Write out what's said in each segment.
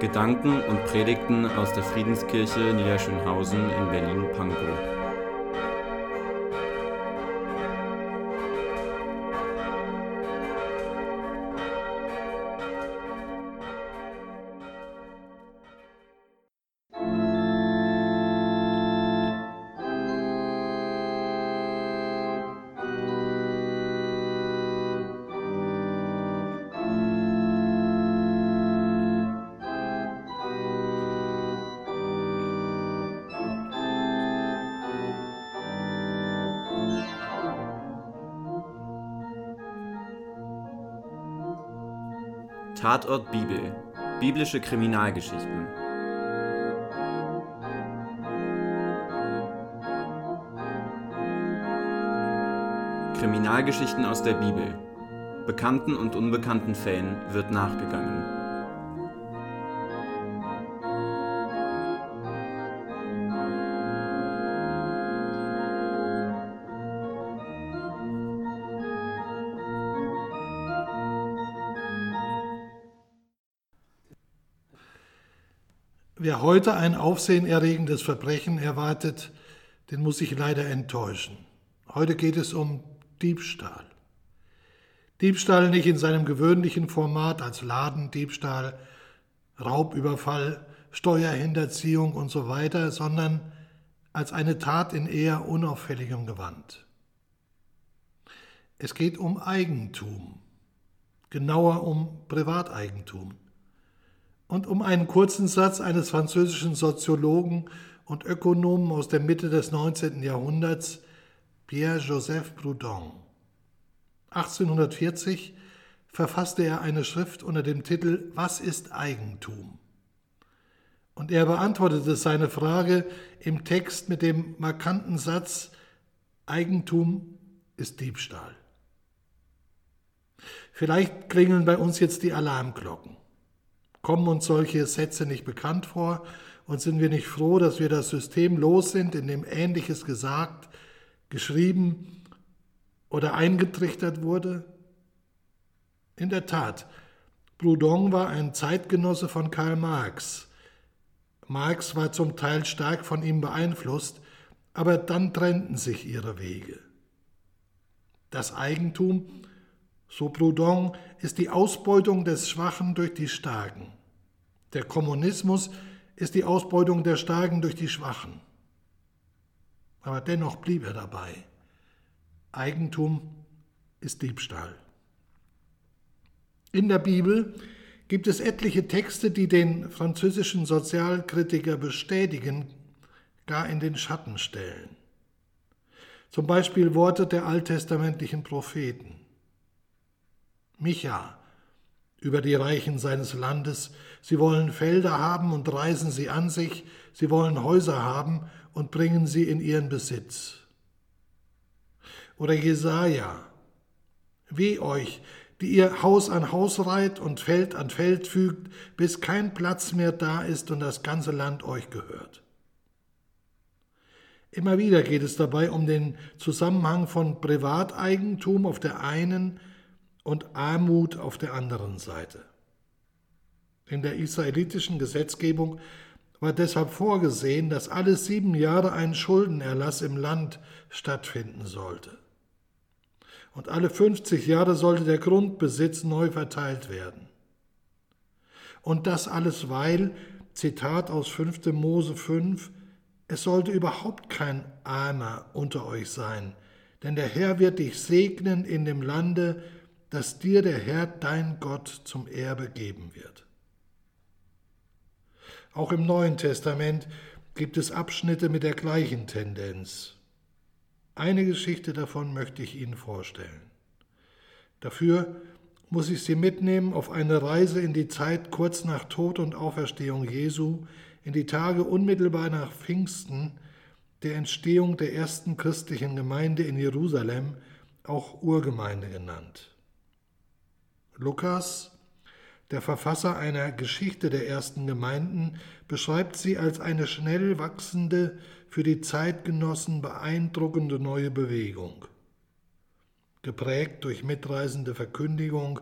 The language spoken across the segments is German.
Gedanken und Predigten aus der Friedenskirche Niederschönhausen in Berlin-Pankow. Tatort Bibel. Biblische Kriminalgeschichten. Kriminalgeschichten aus der Bibel. Bekannten und unbekannten Fällen wird nachgegangen. Heute ein aufsehenerregendes Verbrechen erwartet, den muss ich leider enttäuschen. Heute geht es um Diebstahl. Diebstahl nicht in seinem gewöhnlichen Format als Ladendiebstahl, Raubüberfall, Steuerhinterziehung und so weiter, sondern als eine Tat in eher unauffälligem Gewand. Es geht um Eigentum, genauer um Privateigentum und um einen kurzen Satz eines französischen Soziologen und Ökonomen aus der Mitte des 19. Jahrhunderts, Pierre-Joseph Proudhon. 1840 verfasste er eine Schrift unter dem Titel Was ist Eigentum? Und er beantwortete seine Frage im Text mit dem markanten Satz Eigentum ist Diebstahl. Vielleicht klingeln bei uns jetzt die Alarmglocken. Kommen uns solche Sätze nicht bekannt vor und sind wir nicht froh, dass wir das System los sind, in dem Ähnliches gesagt, geschrieben oder eingetrichtert wurde? In der Tat, Proudhon war ein Zeitgenosse von Karl Marx. Marx war zum Teil stark von ihm beeinflusst, aber dann trennten sich ihre Wege. Das Eigentum, so Proudhon, ist die Ausbeutung des Schwachen durch die Starken. Der Kommunismus ist die Ausbeutung der Starken durch die Schwachen. Aber dennoch blieb er dabei. Eigentum ist Diebstahl. In der Bibel gibt es etliche Texte, die den französischen Sozialkritiker bestätigen, gar in den Schatten stellen. Zum Beispiel Worte der alttestamentlichen Propheten. Micha über die Reichen seines Landes. Sie wollen Felder haben und reißen sie an sich, sie wollen Häuser haben und bringen sie in ihren Besitz. Oder Jesaja, weh euch, die ihr Haus an Haus reiht und Feld an Feld fügt, bis kein Platz mehr da ist und das ganze Land euch gehört. Immer wieder geht es dabei um den Zusammenhang von Privateigentum auf der einen und Armut auf der anderen Seite. In der israelitischen Gesetzgebung war deshalb vorgesehen, dass alle sieben Jahre ein Schuldenerlass im Land stattfinden sollte. Und alle 50 Jahre sollte der Grundbesitz neu verteilt werden. Und das alles, weil, Zitat aus 5. Mose 5, es sollte überhaupt kein Armer unter euch sein, denn der Herr wird dich segnen in dem Lande, das dir der Herr dein Gott zum Erbe geben wird. Auch im Neuen Testament gibt es Abschnitte mit der gleichen Tendenz. Eine Geschichte davon möchte ich Ihnen vorstellen. Dafür muss ich Sie mitnehmen auf eine Reise in die Zeit kurz nach Tod und Auferstehung Jesu, in die Tage unmittelbar nach Pfingsten, der Entstehung der ersten christlichen Gemeinde in Jerusalem, auch Urgemeinde genannt. Lukas, der Verfasser einer Geschichte der ersten Gemeinden, beschreibt sie als eine schnell wachsende, für die Zeitgenossen beeindruckende neue Bewegung. Geprägt durch mitreisende Verkündigung,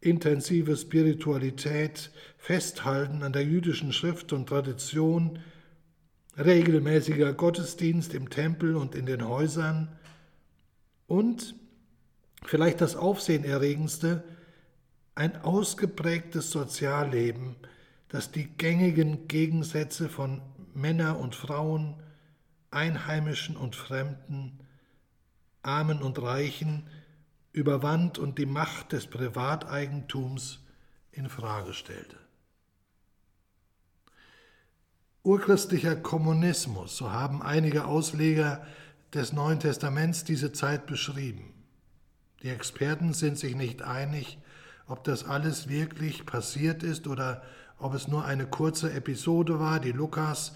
intensive Spiritualität, Festhalten an der jüdischen Schrift und Tradition, regelmäßiger Gottesdienst im Tempel und in den Häusern und vielleicht das Aufsehenerregendste, ein ausgeprägtes Sozialleben, das die gängigen Gegensätze von Männer und Frauen, Einheimischen und Fremden, Armen und Reichen überwand und die Macht des Privateigentums in Frage stellte. Urchristlicher Kommunismus, so haben einige Ausleger des Neuen Testaments diese Zeit beschrieben. Die Experten sind sich nicht einig, ob das alles wirklich passiert ist oder ob es nur eine kurze Episode war, die Lukas,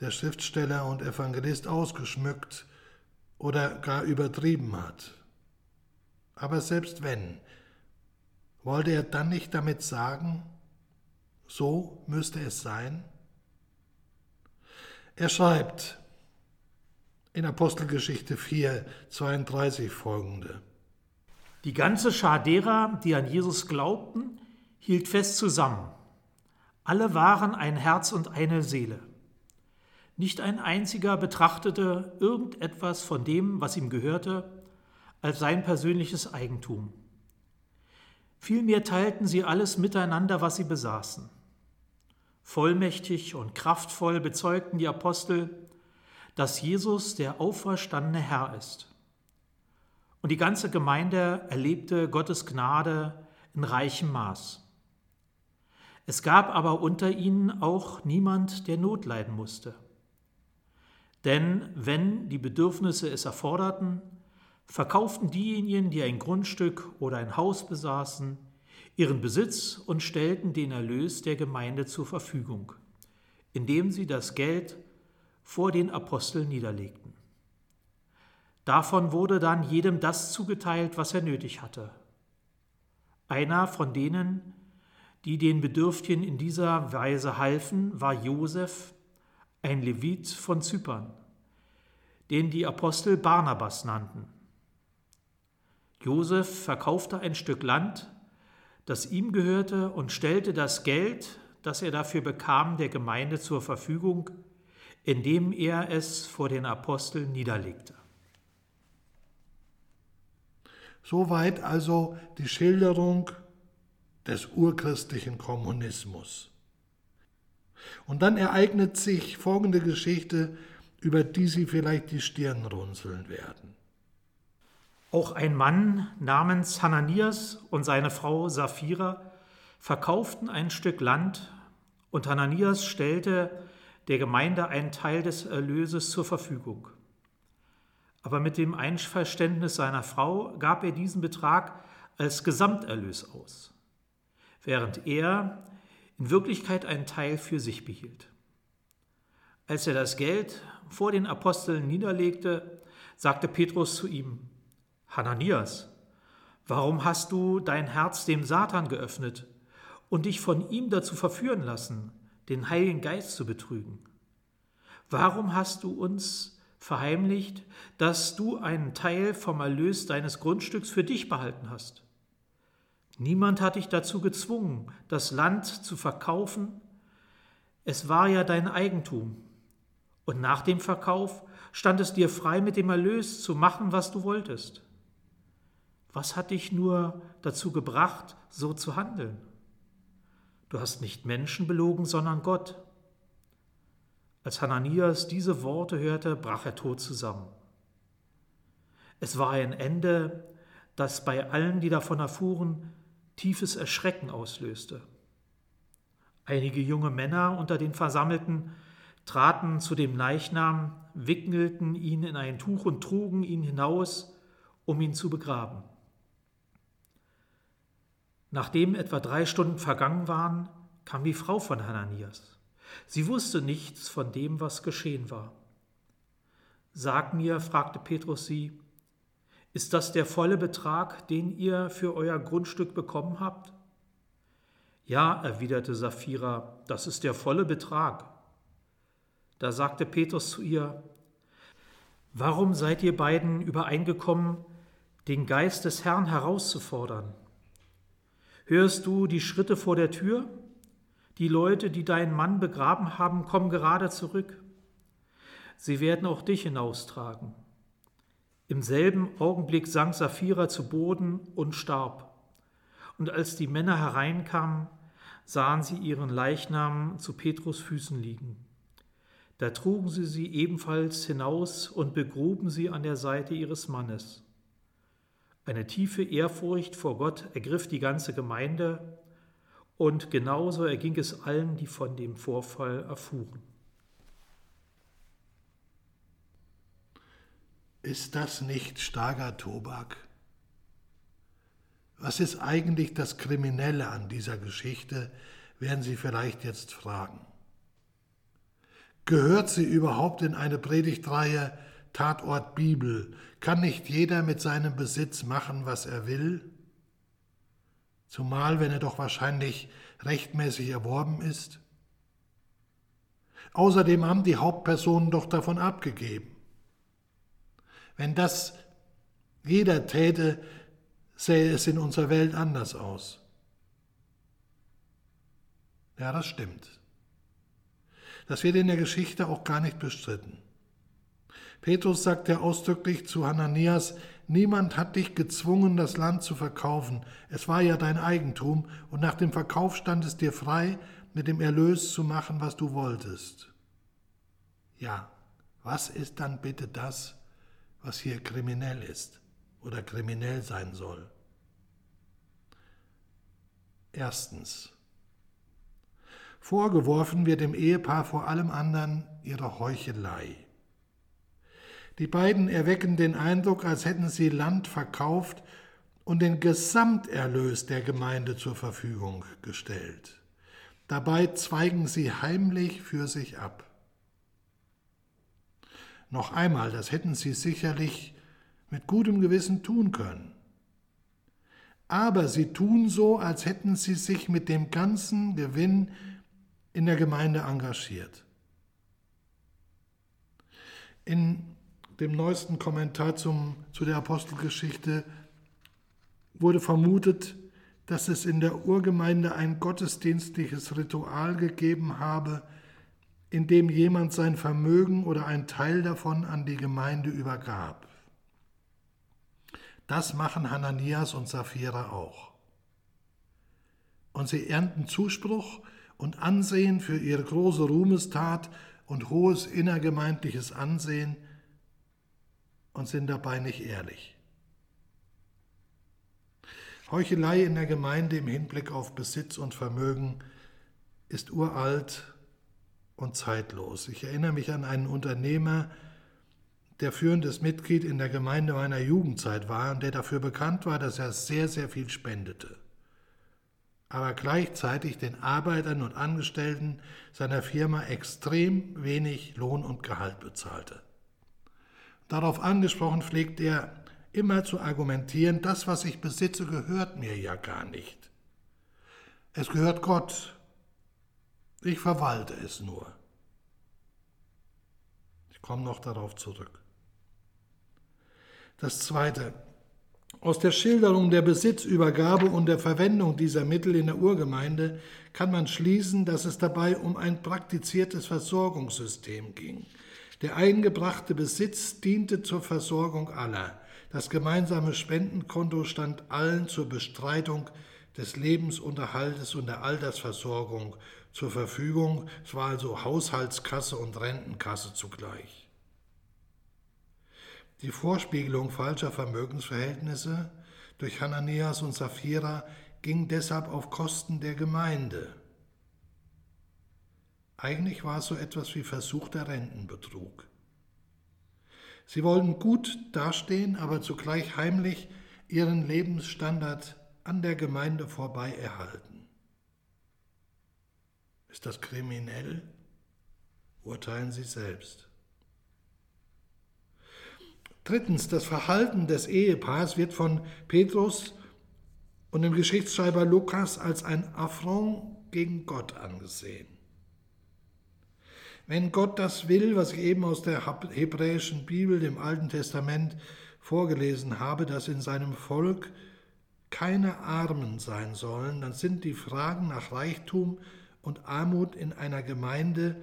der Schriftsteller und Evangelist, ausgeschmückt oder gar übertrieben hat. Aber selbst wenn, wollte er dann nicht damit sagen, so müsste es sein? Er schreibt in Apostelgeschichte 4, 32 folgende. Die ganze Schar derer, die an Jesus glaubten, hielt fest zusammen. Alle waren ein Herz und eine Seele. Nicht ein einziger betrachtete irgendetwas von dem, was ihm gehörte, als sein persönliches Eigentum. Vielmehr teilten sie alles miteinander, was sie besaßen. Vollmächtig und kraftvoll bezeugten die Apostel, dass Jesus der auferstandene Herr ist. Und die ganze Gemeinde erlebte Gottes Gnade in reichem Maß. Es gab aber unter ihnen auch niemand, der Not leiden musste. Denn wenn die Bedürfnisse es erforderten, verkauften diejenigen, die ein Grundstück oder ein Haus besaßen, ihren Besitz und stellten den Erlös der Gemeinde zur Verfügung, indem sie das Geld vor den Aposteln niederlegten. Davon wurde dann jedem das zugeteilt, was er nötig hatte. Einer von denen, die den Bedürftigen in dieser Weise halfen, war Josef, ein Levit von Zypern, den die Apostel Barnabas nannten. Josef verkaufte ein Stück Land, das ihm gehörte, und stellte das Geld, das er dafür bekam, der Gemeinde zur Verfügung, indem er es vor den Aposteln niederlegte. Soweit also die Schilderung des urchristlichen Kommunismus. Und dann ereignet sich folgende Geschichte, über die Sie vielleicht die Stirn runzeln werden. Auch ein Mann namens Hananias und seine Frau Sapphira verkauften ein Stück Land und Hananias stellte der Gemeinde einen Teil des Erlöses zur Verfügung. Aber mit dem Einverständnis seiner Frau gab er diesen Betrag als Gesamterlös aus, während er in Wirklichkeit einen Teil für sich behielt. Als er das Geld vor den Aposteln niederlegte, sagte Petrus zu ihm, Hananias, warum hast du dein Herz dem Satan geöffnet und dich von ihm dazu verführen lassen, den Heiligen Geist zu betrügen? Warum hast du uns verheimlicht, dass du einen Teil vom Erlös deines Grundstücks für dich behalten hast? Niemand hat dich dazu gezwungen, das Land zu verkaufen. Es war ja dein Eigentum. Und nach dem Verkauf stand es dir frei, mit dem Erlös zu machen, was du wolltest. Was hat dich nur dazu gebracht, so zu handeln? Du hast nicht Menschen belogen, sondern Gott. Als Hananias diese Worte hörte, brach er tot zusammen. Es war ein Ende, das bei allen, die davon erfuhren, tiefes Erschrecken auslöste. Einige junge Männer unter den Versammelten traten zu dem Leichnam, wickelten ihn in ein Tuch und trugen ihn hinaus, um ihn zu begraben. Nachdem etwa drei Stunden vergangen waren, kam die Frau von Hananias. Sie wusste nichts von dem, was geschehen war. Sag mir, fragte Petrus sie, ist das der volle Betrag, den ihr für euer Grundstück bekommen habt? Ja, erwiderte Sapphira, das ist der volle Betrag. Da sagte Petrus zu ihr, Warum seid ihr beiden übereingekommen, den Geist des Herrn herauszufordern? Hörst du die Schritte vor der Tür? Die Leute, die deinen Mann begraben haben, kommen gerade zurück. Sie werden auch dich hinaustragen. Im selben Augenblick sank Saphira zu Boden und starb. Und als die Männer hereinkamen, sahen sie ihren Leichnam zu Petrus Füßen liegen. Da trugen sie sie ebenfalls hinaus und begruben sie an der Seite ihres Mannes. Eine tiefe Ehrfurcht vor Gott ergriff die ganze Gemeinde, und genauso erging es allen, die von dem Vorfall erfuhren. Ist das nicht starker Tobak? Was ist eigentlich das Kriminelle an dieser Geschichte, werden Sie vielleicht jetzt fragen. Gehört sie überhaupt in eine Predigtreihe Tatort Bibel? Kann nicht jeder mit seinem Besitz machen, was er will? Zumal, wenn er doch wahrscheinlich rechtmäßig erworben ist? Außerdem haben die Hauptpersonen doch davon abgegeben. Wenn das jeder täte, sähe es in unserer Welt anders aus. Ja, das stimmt. Das wird in der Geschichte auch gar nicht bestritten. Petrus sagt ja ausdrücklich zu Hananias, niemand hat dich gezwungen, das Land zu verkaufen. Es war ja dein Eigentum und nach dem Verkauf stand es dir frei, mit dem Erlös zu machen, was du wolltest. Ja, was ist dann bitte das, was hier kriminell ist oder kriminell sein soll? Erstens, Vorgeworfen wird dem Ehepaar vor allem anderen ihre Heuchelei. Die beiden erwecken den Eindruck, als hätten sie Land verkauft und den Gesamterlös der Gemeinde zur Verfügung gestellt. Dabei zweigen sie heimlich für sich ab. Noch einmal, das hätten sie sicherlich mit gutem Gewissen tun können. Aber sie tun so, als hätten sie sich mit dem ganzen Gewinn in der Gemeinde engagiert. In dem neuesten Kommentar zum, zu der Apostelgeschichte wurde vermutet, dass es in der Urgemeinde ein gottesdienstliches Ritual gegeben habe, in dem jemand sein Vermögen oder ein Teil davon an die Gemeinde übergab. Das machen Hananias und Sapphira auch. Und sie ernten Zuspruch und Ansehen für ihre große Ruhmestat und hohes innergemeindliches Ansehen und sind dabei nicht ehrlich. Heuchelei in der Gemeinde im Hinblick auf Besitz und Vermögen ist uralt und zeitlos. Ich erinnere mich an einen Unternehmer, der führendes Mitglied in der Gemeinde meiner Jugendzeit war und der dafür bekannt war, dass er sehr, sehr viel spendete aber gleichzeitig den Arbeitern und Angestellten seiner Firma extrem wenig Lohn und Gehalt bezahlte. Darauf angesprochen pflegt er immer zu argumentieren, das, was ich besitze, gehört mir ja gar nicht. Es gehört Gott. Ich verwalte es nur. Ich komme noch darauf zurück. Das Zweite, aus der Schilderung der Besitzübergabe und der Verwendung dieser Mittel in der Urgemeinde kann man schließen, dass es dabei um ein praktiziertes Versorgungssystem ging. Der eingebrachte Besitz diente zur Versorgung aller. Das gemeinsame Spendenkonto stand allen zur Bestreitung des Lebensunterhaltes und der Altersversorgung zur Verfügung. Es war also Haushaltskasse und Rentenkasse zugleich. Die Vorspiegelung falscher Vermögensverhältnisse durch Hananias und Sapphira ging deshalb auf Kosten der Gemeinde. Eigentlich war es so etwas wie versuchter Rentenbetrug. Sie wollten gut dastehen, aber zugleich heimlich ihren Lebensstandard an der Gemeinde vorbei erhalten. Ist das kriminell? Urteilen Sie selbst. Drittens, das Verhalten des Ehepaars wird von Petrus und dem Geschichtsschreiber Lukas als ein Affront gegen Gott angesehen. Wenn Gott das will, was ich eben aus der hebräischen Bibel, dem Alten Testament, vorgelesen habe, dass in seinem Volk keine Armen sein sollen, dann sind die Fragen nach Reichtum und Armut in einer Gemeinde,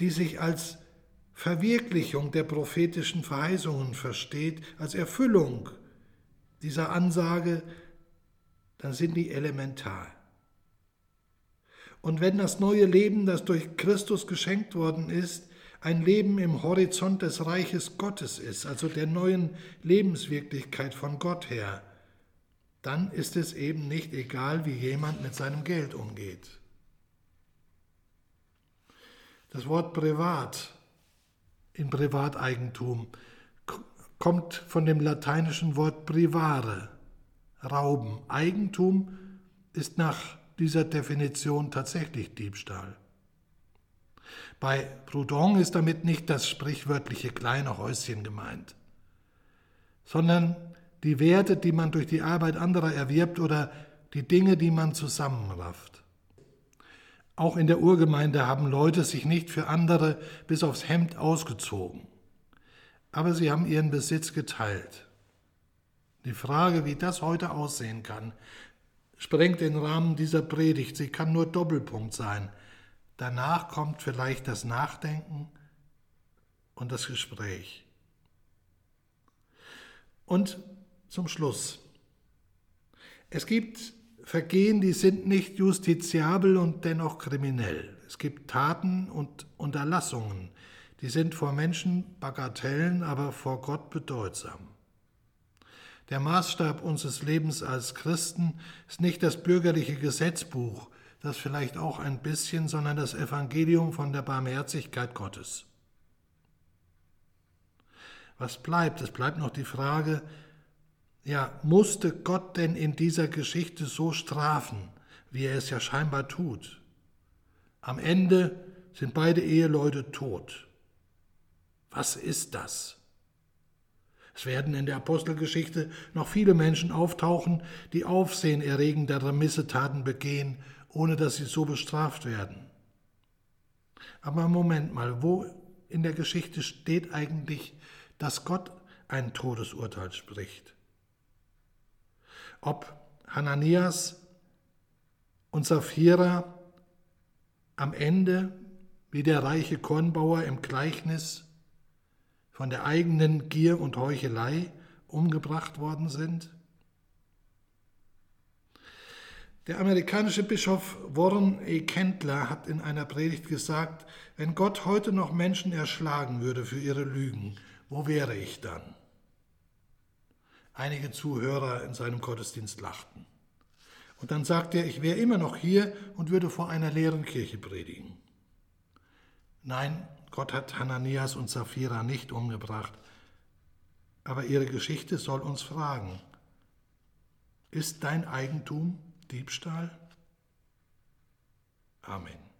die sich als Verwirklichung der prophetischen Verheißungen versteht, als Erfüllung dieser Ansage, dann sind die elementar. Und wenn das neue Leben, das durch Christus geschenkt worden ist, ein Leben im Horizont des Reiches Gottes ist, also der neuen Lebenswirklichkeit von Gott her, dann ist es eben nicht egal, wie jemand mit seinem Geld umgeht. Das Wort privat in Privateigentum kommt von dem lateinischen Wort privare, rauben. Eigentum ist nach dieser Definition tatsächlich Diebstahl. Bei Proudhon ist damit nicht das sprichwörtliche kleine Häuschen gemeint, sondern die Werte, die man durch die Arbeit anderer erwirbt oder die Dinge, die man zusammenrafft. Auch in der Urgemeinde haben Leute sich nicht für andere bis aufs Hemd ausgezogen, aber sie haben ihren Besitz geteilt. Die Frage, wie das heute aussehen kann, sprengt den Rahmen dieser Predigt. Sie kann nur Doppelpunkt sein. Danach kommt vielleicht das Nachdenken und das Gespräch. Und zum Schluss. Es gibt Vergehen, die sind nicht justiziabel und dennoch kriminell. Es gibt Taten und Unterlassungen, die sind vor Menschen Bagatellen, aber vor Gott bedeutsam. Der Maßstab unseres Lebens als Christen ist nicht das bürgerliche Gesetzbuch, das vielleicht auch ein bisschen, sondern das Evangelium von der Barmherzigkeit Gottes. Was bleibt? Es bleibt noch die Frage, ja, musste Gott denn in dieser Geschichte so strafen, wie er es ja scheinbar tut? Am Ende sind beide Eheleute tot. Was ist das? Es werden in der Apostelgeschichte noch viele Menschen auftauchen, die aufsehenerregendere Missetaten begehen, ohne dass sie so bestraft werden. Aber Moment mal, wo in der Geschichte steht eigentlich, dass Gott ein Todesurteil spricht? ob Hananias und Sapphira am Ende wie der reiche Kornbauer im Gleichnis von der eigenen Gier und Heuchelei umgebracht worden sind? Der amerikanische Bischof Warren E. Kendler hat in einer Predigt gesagt, wenn Gott heute noch Menschen erschlagen würde für ihre Lügen, wo wäre ich dann? Einige Zuhörer in seinem Gottesdienst lachten. Und dann sagte er, ich wäre immer noch hier und würde vor einer leeren Kirche predigen. Nein, Gott hat Hananias und Sapphira nicht umgebracht, aber ihre Geschichte soll uns fragen, ist dein Eigentum Diebstahl? Amen.